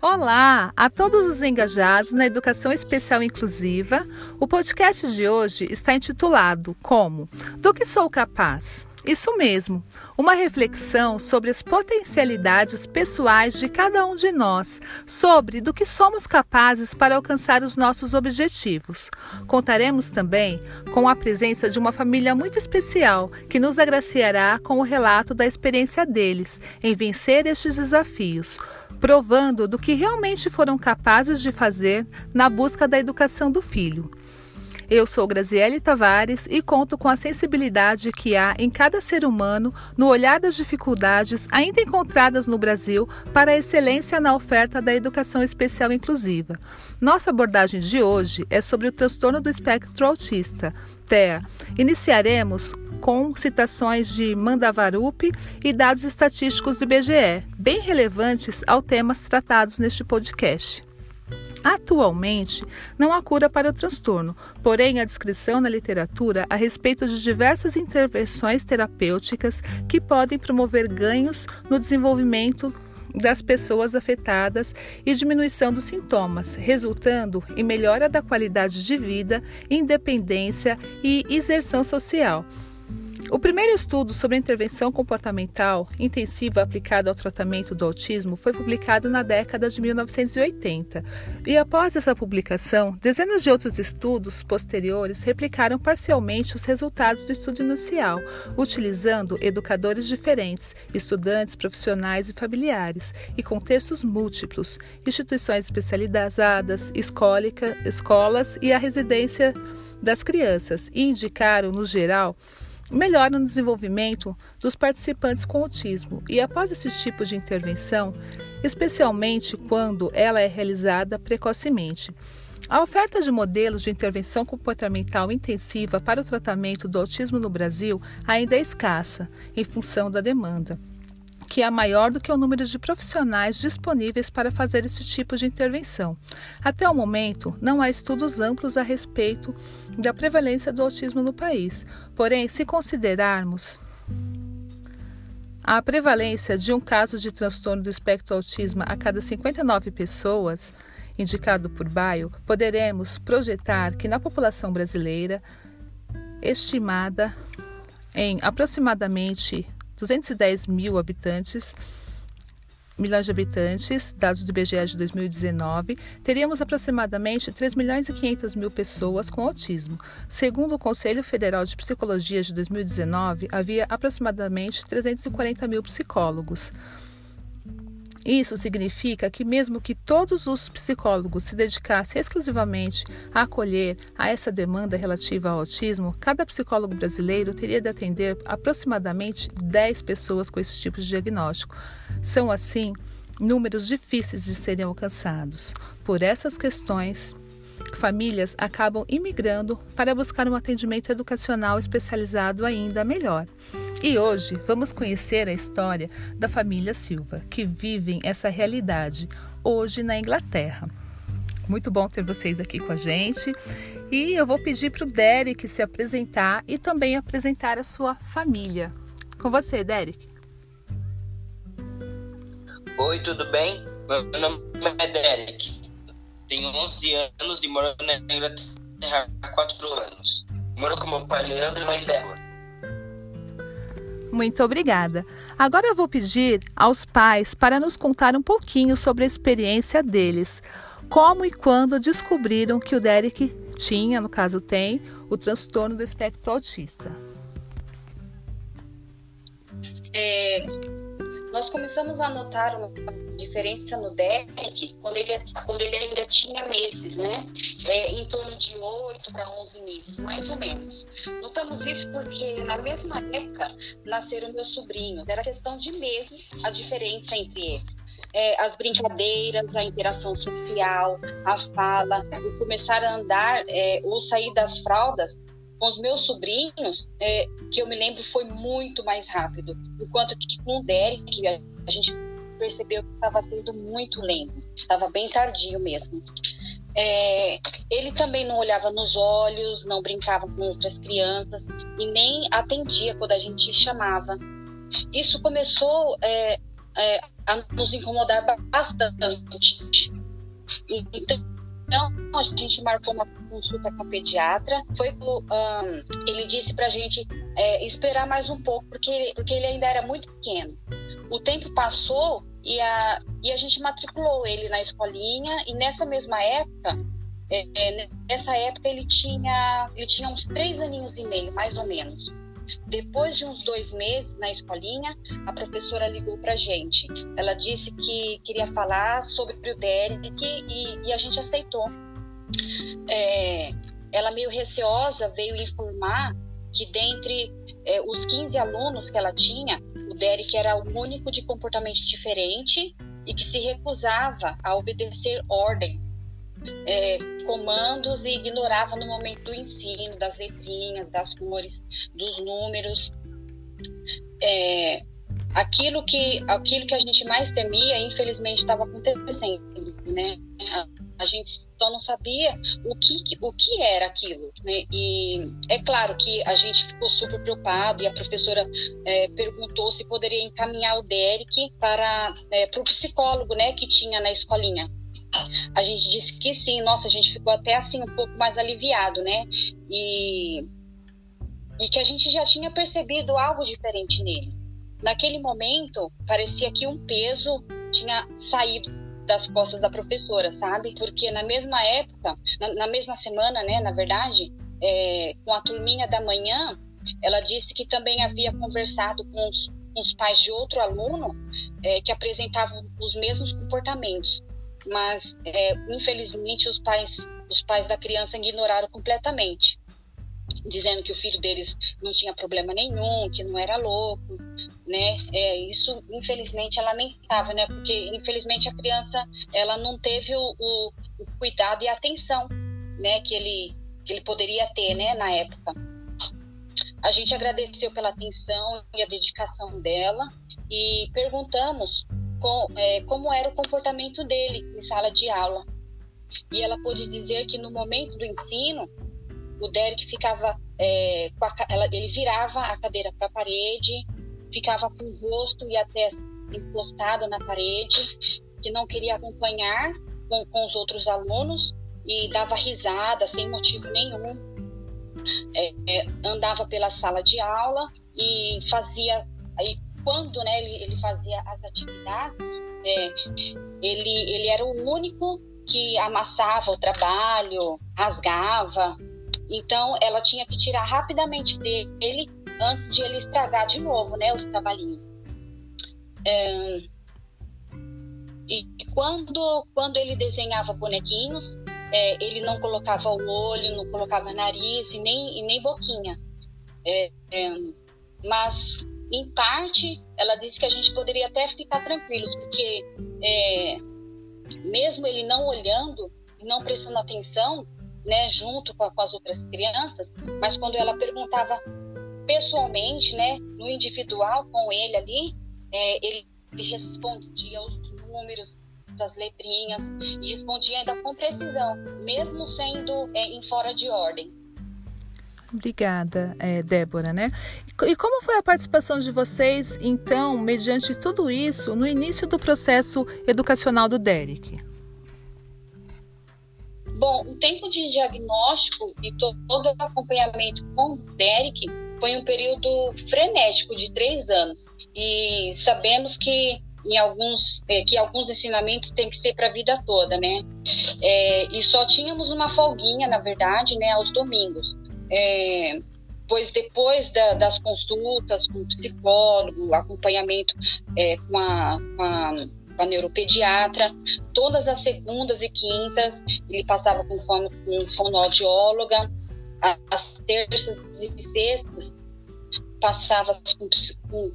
Olá a todos os engajados na educação especial inclusiva. O podcast de hoje está intitulado Como? Do que sou capaz? Isso mesmo, uma reflexão sobre as potencialidades pessoais de cada um de nós, sobre do que somos capazes para alcançar os nossos objetivos. Contaremos também com a presença de uma família muito especial que nos agraciará com o relato da experiência deles em vencer estes desafios provando do que realmente foram capazes de fazer na busca da educação do filho. Eu sou Graziele Tavares e conto com a sensibilidade que há em cada ser humano no olhar das dificuldades ainda encontradas no Brasil para a excelência na oferta da educação especial inclusiva. Nossa abordagem de hoje é sobre o transtorno do espectro autista, TEA. Iniciaremos com citações de Mandavarup e dados estatísticos do IBGE, bem relevantes ao temas tratados neste podcast. Atualmente, não há cura para o transtorno, porém, a descrição na literatura a respeito de diversas intervenções terapêuticas que podem promover ganhos no desenvolvimento das pessoas afetadas e diminuição dos sintomas, resultando em melhora da qualidade de vida, independência e inserção social. O primeiro estudo sobre intervenção comportamental intensiva aplicada ao tratamento do autismo foi publicado na década de 1980. E após essa publicação, dezenas de outros estudos posteriores replicaram parcialmente os resultados do estudo inicial, utilizando educadores diferentes, estudantes, profissionais e familiares, e contextos múltiplos, instituições especializadas, escolas e a residência das crianças, e indicaram, no geral, melhora no desenvolvimento dos participantes com autismo e após esse tipo de intervenção, especialmente quando ela é realizada precocemente. A oferta de modelos de intervenção comportamental intensiva para o tratamento do autismo no Brasil ainda é escassa, em função da demanda que é maior do que o número de profissionais disponíveis para fazer esse tipo de intervenção. Até o momento, não há estudos amplos a respeito da prevalência do autismo no país. Porém, se considerarmos a prevalência de um caso de transtorno do espectro autismo a cada 59 pessoas, indicado por Baio, poderemos projetar que na população brasileira, estimada em aproximadamente 210 mil habitantes, milhões de habitantes, dados do IBGE de 2019, teríamos aproximadamente 3 milhões e 500 mil pessoas com autismo. Segundo o Conselho Federal de Psicologia de 2019, havia aproximadamente 340 mil psicólogos. Isso significa que, mesmo que todos os psicólogos se dedicassem exclusivamente a acolher a essa demanda relativa ao autismo, cada psicólogo brasileiro teria de atender aproximadamente 10 pessoas com esse tipo de diagnóstico. São, assim, números difíceis de serem alcançados. Por essas questões, famílias acabam imigrando para buscar um atendimento educacional especializado ainda melhor. E hoje vamos conhecer a história da família Silva, que vivem essa realidade hoje na Inglaterra. Muito bom ter vocês aqui com a gente. E eu vou pedir para o Derek se apresentar e também apresentar a sua família. Com você, Derek. Oi, tudo bem? Meu nome é Derek. Tenho 11 anos e moro na Inglaterra há 4 anos. Moro com meu pai Leandro e mãe Débora. Muito obrigada. Agora eu vou pedir aos pais para nos contar um pouquinho sobre a experiência deles. Como e quando descobriram que o Derek tinha, no caso tem, o transtorno do espectro autista. É, nós começamos a notar uma diferença no Derek quando ele, quando ele ainda tinha meses, né? É, em torno de 8 para 11 meses, mais ou menos. Notamos isso porque na mesma época nasceram meus sobrinhos. Era questão de meses a diferença entre eles. É, as brincadeiras, a interação social, a fala, o começar a andar é, ou sair das fraldas com os meus sobrinhos, é, que eu me lembro foi muito mais rápido. Enquanto que com o Derek, a gente percebeu que estava sendo muito lento, estava bem tardio mesmo. É, ele também não olhava nos olhos, não brincava com outras crianças e nem atendia quando a gente chamava. Isso começou é, é, a nos incomodar bastante. Então, a gente marcou uma consulta com a pediatra. Foi um, ele disse para a gente é, esperar mais um pouco, porque, porque ele ainda era muito pequeno. O tempo passou e a, e a gente matriculou ele na escolinha, e nessa mesma época, é, é, nessa época ele tinha, ele tinha uns três aninhos e meio, mais ou menos. Depois de uns dois meses na escolinha, a professora ligou para gente. Ela disse que queria falar sobre o Derek e, e a gente aceitou. É, ela, meio receosa, veio informar que dentre é, os 15 alunos que ela tinha, o Derek era o único de comportamento diferente e que se recusava a obedecer ordem é, comandos e ignorava no momento do ensino, das letrinhas, das cores, dos números. É, aquilo, que, aquilo que a gente mais temia, infelizmente, estava acontecendo. Né? A, a, gente só não sabia o que, o que era aquilo. Né? E é claro que a gente ficou super preocupado e a professora é, perguntou se poderia encaminhar o Derek para, é, o psicólogo né, que tinha na escolinha a gente disse que sim, nossa, a gente ficou até assim um pouco mais aliviado, né? E, e que a gente já tinha percebido algo diferente nele. Naquele momento, parecia que um peso tinha saído das costas da professora, sabe? Porque na mesma época, na, na mesma semana, né, na verdade, é, com a turminha da manhã, ela disse que também havia conversado com os, com os pais de outro aluno é, que apresentavam os mesmos comportamentos mas é, infelizmente os pais, os pais da criança ignoraram completamente, dizendo que o filho deles não tinha problema nenhum, que não era louco, né? É, isso infelizmente é lamentável, né? Porque infelizmente a criança ela não teve o, o, o cuidado e a atenção, né? Que ele que ele poderia ter, né? Na época. A gente agradeceu pela atenção e a dedicação dela e perguntamos com, é, como era o comportamento dele em sala de aula. E ela pôde dizer que no momento do ensino, o Derek ficava, é, a, ela, ele virava a cadeira para a parede, ficava com o rosto e a testa encostada na parede, que não queria acompanhar com, com os outros alunos e dava risada sem motivo nenhum. É, é, andava pela sala de aula e fazia quando né, ele, ele fazia as atividades, é, ele, ele era o único que amassava o trabalho, rasgava. Então, ela tinha que tirar rapidamente dele antes de ele estragar de novo né, os trabalhinhos. É, e quando, quando ele desenhava bonequinhos, é, ele não colocava o olho, não colocava nariz e nem, e nem boquinha. É, é mas em parte, ela disse que a gente poderia até ficar tranquilos, porque é, mesmo ele não olhando, não prestando atenção, né, junto com, a, com, as outras crianças, mas quando ela perguntava pessoalmente, né, no individual com ele ali, é, ele, respondia os números das letrinhas e respondia ainda com precisão, mesmo sendo é, em fora de ordem. Obrigada, é, Débora, né? E como foi a participação de vocês, então, mediante tudo isso, no início do processo educacional do Derek? Bom, o tempo de diagnóstico e todo o acompanhamento com o Derek foi um período frenético de três anos. E sabemos que em alguns é, que alguns ensinamentos têm que ser para a vida toda, né? É, e só tínhamos uma folguinha, na verdade, né, aos domingos é, pois depois da, das consultas com o psicólogo, acompanhamento é, com, a, com, a, com, a, neuropediatra, todas as segundas e quintas ele passava com, fono, com fonoaudióloga, as terças e sextas passava com, com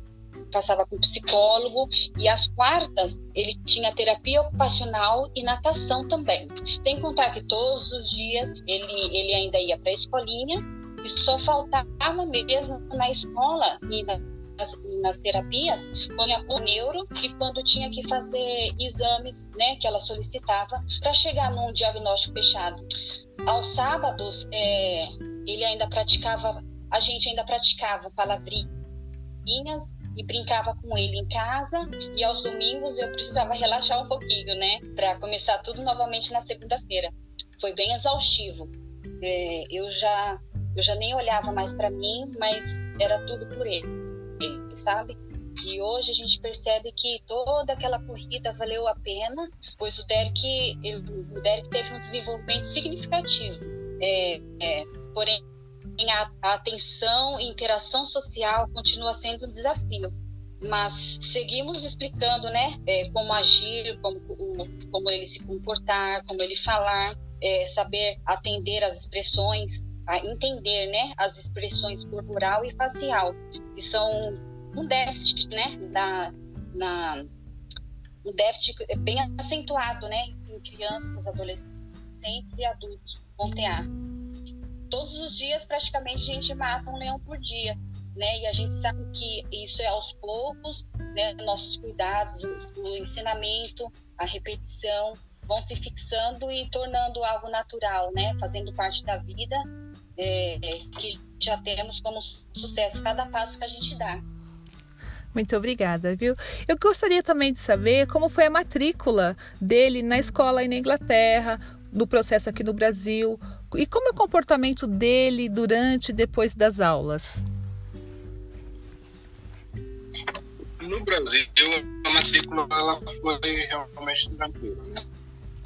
passava com psicólogo e às quartas ele tinha terapia ocupacional e natação também. Tem que contar que todos os dias ele, ele ainda ia para a escolinha e só faltava mesmo na escola e nas, nas terapias quando o neuro e quando tinha que fazer exames, né, que ela solicitava para chegar num diagnóstico fechado. Aos sábados é, ele ainda praticava, a gente ainda praticava palavrinhas e brincava com ele em casa. E aos domingos eu precisava relaxar um pouquinho, né? Para começar tudo novamente na segunda-feira. Foi bem exaustivo. É, eu já eu já nem olhava mais para mim, mas era tudo por ele, ele, sabe? E hoje a gente percebe que toda aquela corrida valeu a pena, pois o Derek, ele, o Derek teve um desenvolvimento significativo. É, é, porém, a, atenção e interação social continua sendo um desafio. Mas seguimos explicando, né, é, como agir, como, como ele se comportar, como ele falar, é, saber atender às expressões, a entender, né, as expressões corporal e facial, que são um déficit, né, da, na, um déficit bem acentuado, né, em crianças, adolescentes e adultos com TEA. Todos os dias, praticamente, a gente mata um leão por dia, né, e a gente sabe que isso é aos poucos, né, nossos cuidados, o ensinamento, a repetição, vão se fixando e tornando algo natural, né, fazendo parte da vida, é, que já temos como sucesso cada passo que a gente dá. Muito obrigada, viu? Eu gostaria também de saber como foi a matrícula dele na escola aí na Inglaterra, do processo aqui no Brasil, e como é o comportamento dele durante e depois das aulas. No Brasil, a matrícula ela foi realmente tranquila, né?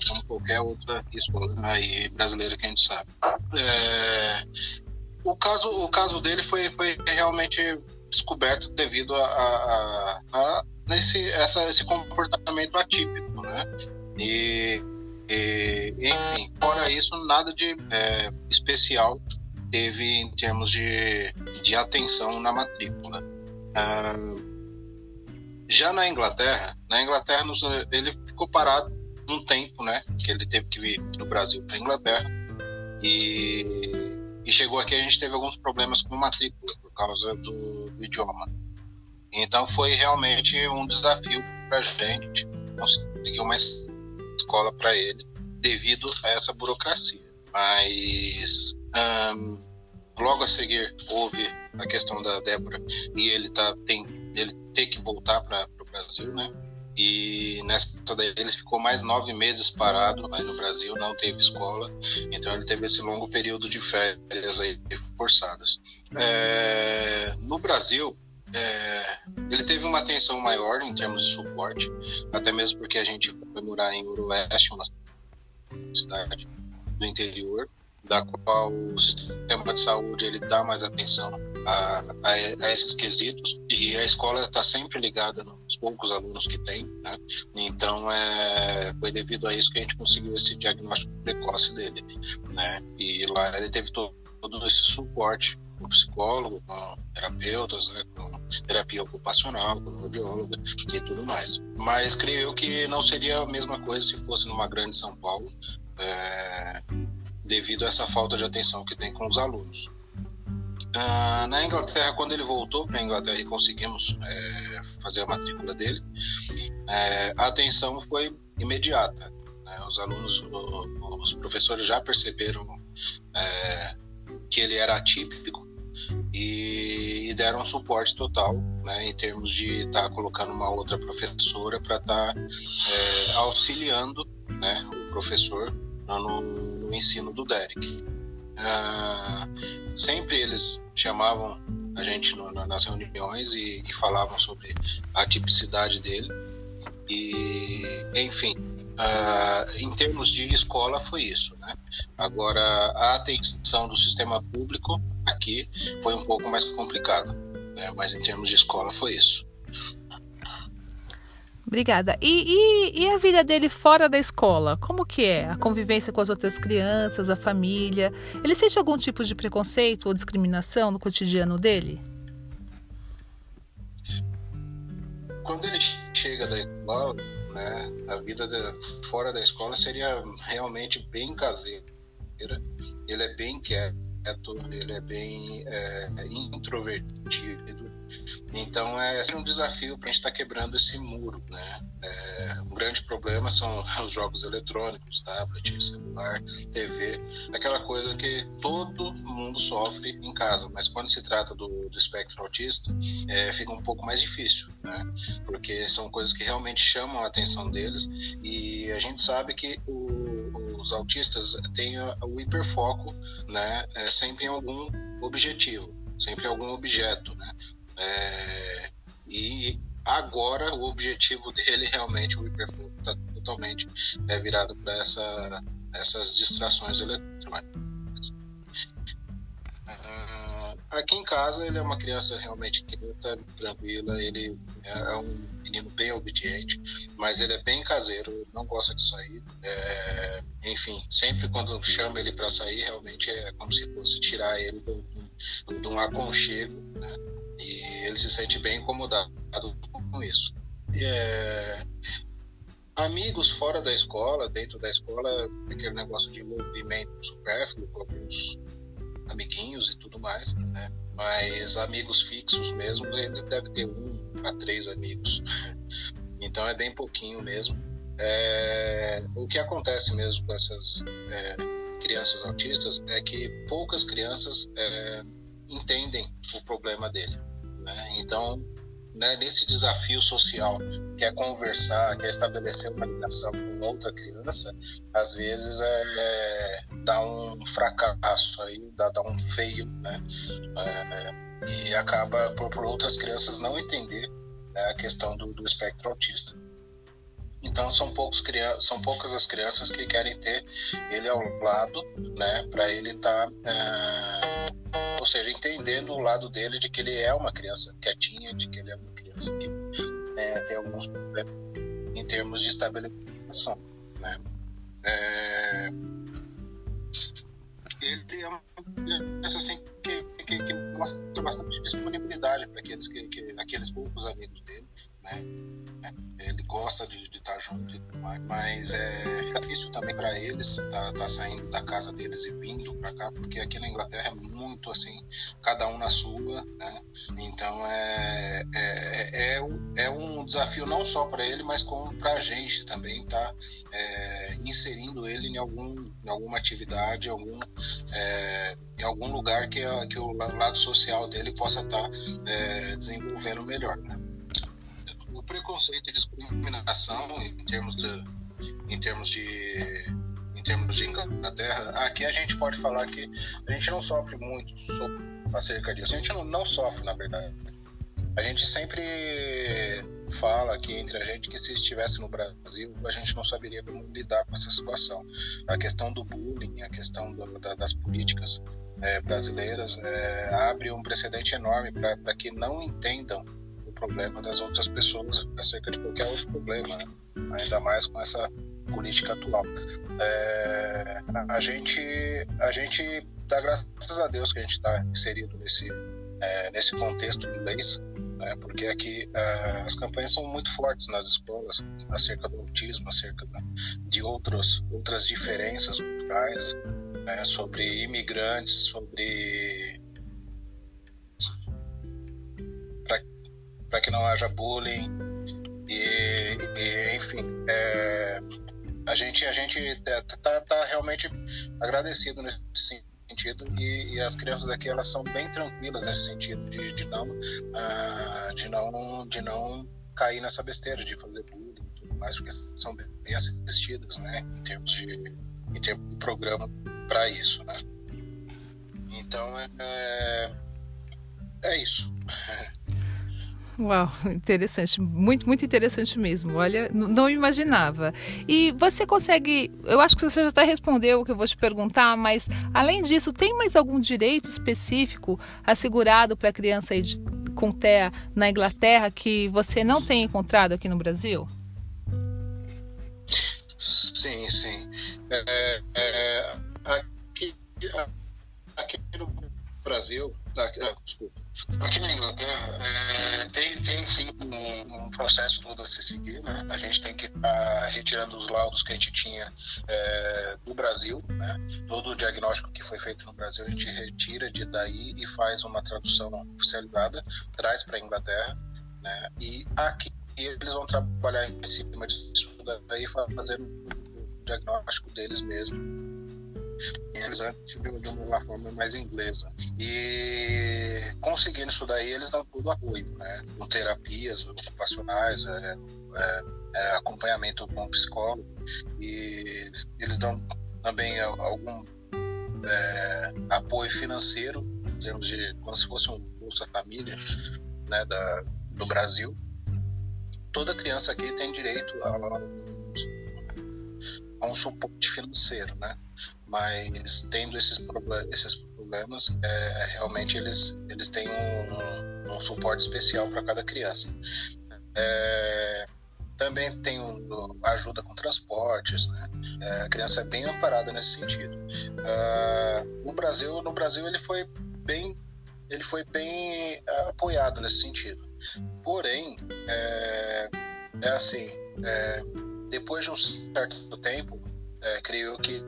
Como qualquer outra escola aí brasileira que a gente sabe. É, o caso, o caso dele foi, foi realmente descoberto devido a, a, a nesse, essa, esse comportamento atípico, né? E, e, enfim, fora isso, nada de é, especial teve em termos de, de atenção na matrícula. Ah, já na Inglaterra, na Inglaterra ele ficou parado um tempo, né? Que ele teve que vir do Brasil para Inglaterra e, e chegou aqui a gente teve alguns problemas com matrícula causa do, do idioma. Então foi realmente um desafio para a gente conseguir uma escola para ele devido a essa burocracia. Mas logo a seguir houve a questão da Débora e ele tá tem ele ter que voltar para o Brasil, né? E nessa daí ele ficou mais nove meses parado aí no Brasil, não teve escola, então ele teve esse longo período de férias aí forçadas. É, no Brasil, é, ele teve uma atenção maior em termos de suporte, até mesmo porque a gente foi morar em Urueste, uma cidade do interior, da qual o sistema de saúde ele dá mais atenção a, a, a esses quesitos e a escola está sempre ligada nos poucos alunos que tem, né? Então é, foi devido a isso que a gente conseguiu esse diagnóstico precoce dele, né? E lá ele teve todo, todo esse suporte com psicólogo, com terapeutas, né, com terapia ocupacional, com audióloga e tudo mais. Mas creio que não seria a mesma coisa se fosse numa grande São Paulo, é, devido a essa falta de atenção que tem com os alunos. Ah, na Inglaterra, quando ele voltou para a Inglaterra e conseguimos é, fazer a matrícula dele, é, a atenção foi imediata. Né? Os alunos, os professores já perceberam é, que ele era atípico e, e deram suporte total né, em termos de estar tá colocando uma outra professora para estar tá, é, auxiliando né, o professor no, no ensino do Derek. Uh, sempre eles chamavam a gente no, nas reuniões e, e, falavam sobre a tipicidade dele. E, enfim, uh, em termos de escola foi isso. Né? Agora, a atenção do sistema público aqui foi um pouco mais complicado, né? mas em termos de escola foi isso. Obrigada. E, e, e, a vida dele fora da escola? Como que é? A convivência com as outras crianças, a família? Ele sente algum tipo de preconceito ou discriminação no cotidiano dele? Quando ele chega da escola, né, a vida fora da escola seria realmente bem caseira. Ele é bem quieto, ele é bem é, introvertido então é um desafio para a gente estar tá quebrando esse muro, né? É, um grande problema são os jogos eletrônicos, tablet, celular, TV, aquela coisa que todo mundo sofre em casa, mas quando se trata do, do espectro autista, é, fica um pouco mais difícil, né? porque são coisas que realmente chamam a atenção deles e a gente sabe que o, os autistas têm o hiperfoco né? É, sempre em algum objetivo, sempre em algum objeto. Né? É, e agora o objetivo dele realmente, o hiperfoco, está totalmente é, virado para essa, essas distrações eletrônicas. Uh, aqui em casa ele é uma criança realmente quieta, tranquila, ele é um menino bem obediente, mas ele é bem caseiro, não gosta de sair. É, enfim, sempre quando chama ele para sair, realmente é como se fosse tirar ele de, um aconchego, né? E ele se sente bem incomodado com isso. É, amigos fora da escola, dentro da escola, aquele negócio de envolvimento supérfluo com alguns amiguinhos e tudo mais, né? Mas amigos fixos mesmo, ele deve ter um a três amigos. Então é bem pouquinho mesmo. É, o que acontece mesmo com essas é, crianças autistas é que poucas crianças é, entendem o problema dele. Né? Então, né, nesse desafio social, que é conversar, que é estabelecer uma ligação com outra criança, às vezes é, é dá um fracasso aí, dá, dá um feio, né? É, e acaba por, por, outras crianças não entender né, a questão do, do espectro autista. Então são, poucos, são poucas as crianças que querem ter ele ao lado, né, para ele estar tá, é, ou seja, entendendo o lado dele de que ele é uma criança quietinha, de que ele é uma criança que né, tem alguns problemas em termos de estabilização. Né? É... Ele é uma criança assim, que, que, que mostra bastante disponibilidade para aqueles, que, que, aqueles poucos amigos dele. Né? Ele gosta de, estar junto, mas é, difícil também para eles estar tá, tá saindo da casa deles e vindo para cá, porque aqui na Inglaterra é muito assim, cada um na sua, né? Então é, é, é, um, é um desafio não só para ele, mas como para a gente também tá é, inserindo ele em, algum, em alguma atividade, algum, é, em algum lugar que, que o lado social dele possa estar tá, é, desenvolvendo melhor, né? Preconceito e discriminação em termos de, em termos de em termos de Inglaterra, aqui a gente pode falar que a gente não sofre muito acerca disso. A gente não, não sofre, na verdade. A gente sempre fala aqui entre a gente que se estivesse no Brasil, a gente não saberia como lidar com essa situação. A questão do bullying, a questão do, da, das políticas é, brasileiras é, abre um precedente enorme para que não entendam problema das outras pessoas acerca de qualquer outro problema, né? ainda mais com essa política atual. É, a, gente, a gente dá graças a Deus que a gente está inserido nesse, é, nesse contexto inglês, né? porque aqui é, as campanhas são muito fortes nas escolas acerca do autismo, acerca de outros, outras diferenças culturais, né? sobre imigrantes, sobre para que não haja bullying. E, e enfim é, a gente a gente tá, tá realmente agradecido nesse sentido. E, e, as crianças aqui elas são bem tranquilas nesse sentido de, de não uh, de não de não cair nessa besteira de fazer bullying e tudo mais porque são bem assistidas né em termos de em termos de programa para isso né. Então é, é, é isso Uau, interessante, muito, muito interessante mesmo. Olha, não imaginava. E você consegue, eu acho que você já até respondeu o que eu vou te perguntar, mas além disso, tem mais algum direito específico assegurado para criança com TEA na Inglaterra que você não tem encontrado aqui no Brasil? Sim, sim. É, é, aqui, aqui no Brasil, ah, desculpa Aqui na Inglaterra é, tem, tem sim um, um, processo todo a se seguir, né? A gente tem que estar tá retirando os laudos que a gente tinha é, do Brasil, né? Todo o diagnóstico que foi feito no Brasil a gente retira de daí e faz uma tradução oficializada, traz para a Inglaterra, né? E aqui eles vão trabalhar em cima disso daí fazendo o diagnóstico deles mesmo. Eles antes de uma forma mais inglesa. E conseguindo isso daí, eles dão tudo apoio, né? Com terapias ocupacionais, é, é, é, acompanhamento com psicólogo. E eles dão também algum é, apoio financeiro, em termos de como se fosse um Bolsa Família né, da, do Brasil. Toda criança aqui tem direito a, a um suporte financeiro, né? Mas tendo esses, esses problemas, é, realmente eles, eles têm um, um, um suporte especial para cada criança. É, também tem um, ajuda com transportes, né? É, a criança é bem amparada nesse sentido. Uh, o Brasil, no Brasil, ele foi bem, ele foi bem uh, apoiado nesse sentido. Porém, é, é assim, é, depois de um certo tempo, é, creio que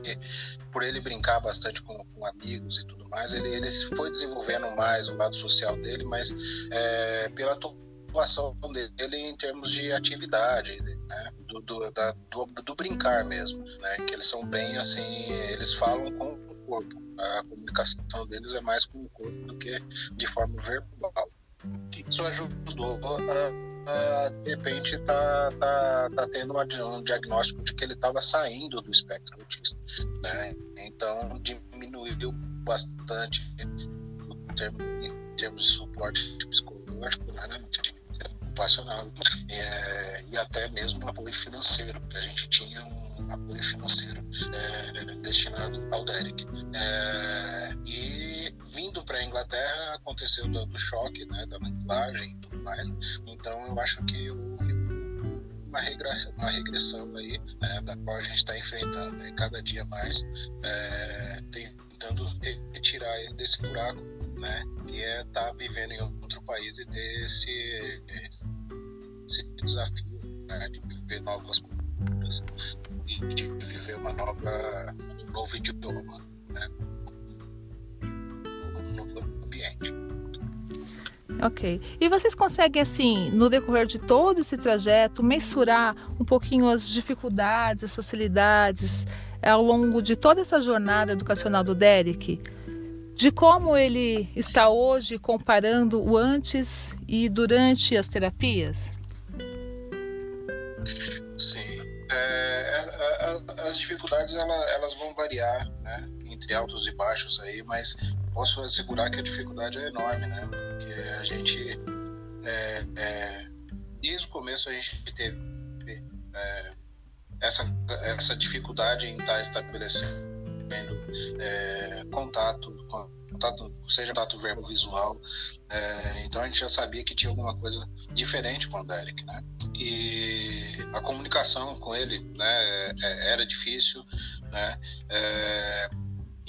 por ele brincar bastante com, com, amigos e tudo mais, ele, ele foi desenvolvendo mais o lado social dele, mas é, pela atuação dele em termos de atividade, né? do, do, da, do, do, brincar mesmo, né? que eles são bem assim, eles falam com o corpo, a comunicação deles é mais com o corpo do que de forma verbal. Isso ajudou a, a de repente tá, tá, tá tendo um diagnóstico de que ele estava saindo do espectro autista, né? Então diminuiu bastante em termos, de suporte psicológico, né? ocupacional é, e até mesmo apoio financeiro, que a gente tinha um apoio financeiro é, destinado ao Derek. É, e vindo para a Inglaterra aconteceu do, do choque né, da linguagem e mais, então eu acho que houve uma regressão, uma regressão aí, né, da qual a gente está enfrentando cada dia mais, é, tentando retirar ele desse buraco, né, que é estar tá vivendo em outro país e ter esse, esse desafio né, de viver novas culturas e de viver uma nova, um novo idioma, né, Ok. E vocês conseguem, assim, no decorrer de todo esse trajeto, mensurar um pouquinho as dificuldades, as facilidades ao longo de toda essa jornada educacional do Derek? De como ele está hoje comparando o antes e durante as terapias? Sim. É, é, é as dificuldades elas vão variar, né? Entre altos e baixos aí, mas posso assegurar que a dificuldade é enorme, né? Porque a gente, é, é, desde o começo a gente teve é, essa, essa dificuldade em estar estabelecendo é, contato, contato, seja contato verbo visual. É, então a gente já sabia que tinha alguma coisa diferente com o Derek, né? E a comunicação com ele, né, é, era difícil, né?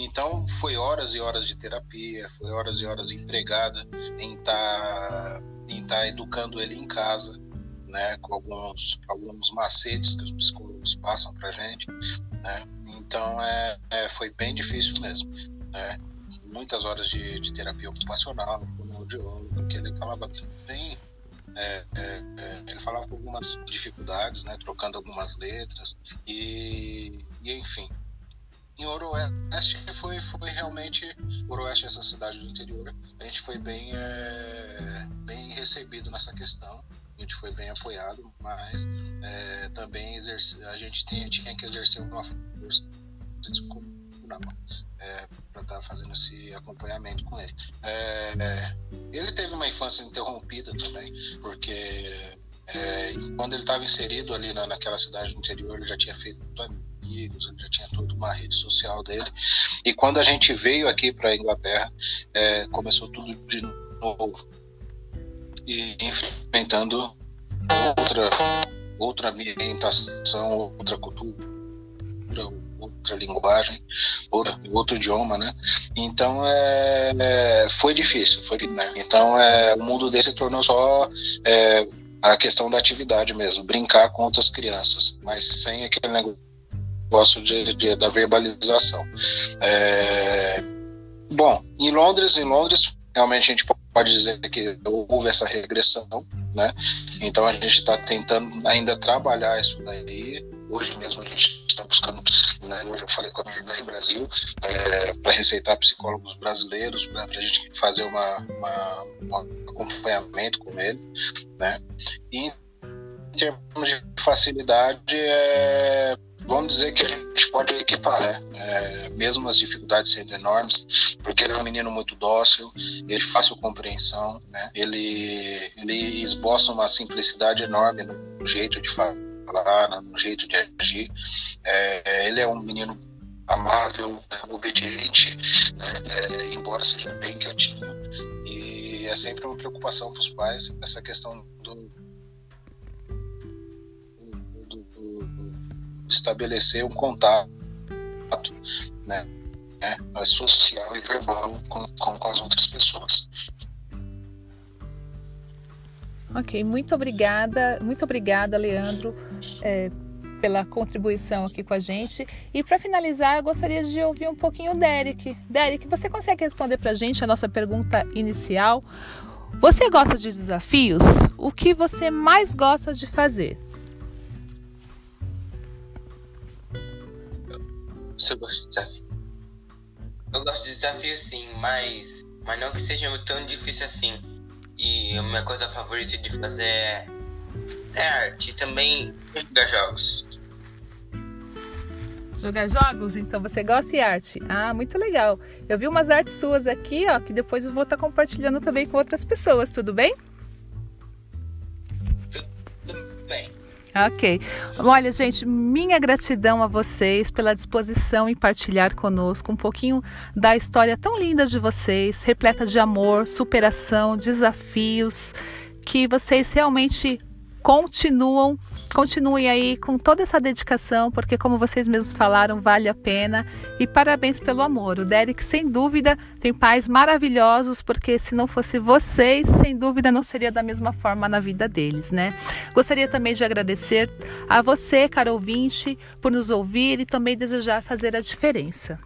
Então foi horas e horas de terapia, foi horas e horas empregada em estar tá, em tá educando ele em casa, né, com alguns alguns macetes que os psicólogos passam para gente, né? Então é, é, foi bem difícil mesmo, né? Muitas horas de, de terapia ocupacional, com audiólogo, porque ele falava bem é, é, é, ele falava com algumas dificuldades, né, trocando algumas letras e, e enfim, em Oroeste foi, foi realmente Oroeste essa cidade do interior. A gente foi bem é, bem recebido nessa questão. A gente foi bem apoiado mas é, também exerce, a gente tinha, tinha que exercer uma força é, para estar tá fazendo esse acompanhamento com ele. É, é, ele teve uma infância interrompida também porque é, quando ele estava inserido ali na, naquela cidade do interior ele já tinha feito amigos, ele já tinha toda uma rede social dele. E quando a gente veio aqui para a Inglaterra, é, começou tudo de novo. E enfrentando outra, outra ambientação, outra cultura, outra linguagem, outra, outro idioma, né? Então é, é, foi difícil, foi, né? Então é, o mundo dele se tornou só é, a questão da atividade mesmo, brincar com outras crianças, mas sem aquele negócio gosto de, de, da verbalização. É, bom, em Londres, em Londres, realmente a gente pode dizer que houve essa regressão, né? Então a gente está tentando ainda trabalhar isso daí. Hoje mesmo a gente está buscando, né, hoje eu falei com a minha Brasil, é, para receitar psicólogos brasileiros, para a gente fazer uma, uma, um acompanhamento com ele, né? E em termos de facilidade, é, vamos dizer que a gente pode equipar, né? É, mesmo as dificuldades sendo enormes, porque ele é um menino muito dócil, ele fácil compreensão, né? Ele, ele esboça uma simplicidade enorme no jeito de falar, no jeito de agir. É, ele é um menino amável, obediente, né? é, embora seja bem quietinho. E é sempre uma preocupação para os pais essa questão do estabelecer um contato né, né, social e verbal com, com, com as outras pessoas. Ok, muito obrigada, muito obrigada, Leandro, é, pela contribuição aqui com a gente. E para finalizar, eu gostaria de ouvir um pouquinho o Derek. Derek, você consegue responder para a gente a nossa pergunta inicial? Você gosta de desafios? O que você mais gosta de fazer? Eu gosto de desafio sim, mas, mas não que seja tão difícil assim. E a minha coisa favorita de fazer é, é arte e também jogar jogos. Jogar jogos? Então você gosta de arte? Ah, muito legal. Eu vi umas artes suas aqui, ó, que depois eu vou estar compartilhando também com outras pessoas, tudo bem? Tudo bem. Ok. Olha, gente, minha gratidão a vocês pela disposição em partilhar conosco um pouquinho da história tão linda de vocês, repleta de amor, superação, desafios, que vocês realmente continuam, continuem aí com toda essa dedicação, porque como vocês mesmos falaram, vale a pena. E parabéns pelo amor. O Derek, sem dúvida, tem pais maravilhosos, porque se não fosse vocês, sem dúvida não seria da mesma forma na vida deles, né? Gostaria também de agradecer a você, caro ouvinte, por nos ouvir e também desejar fazer a diferença.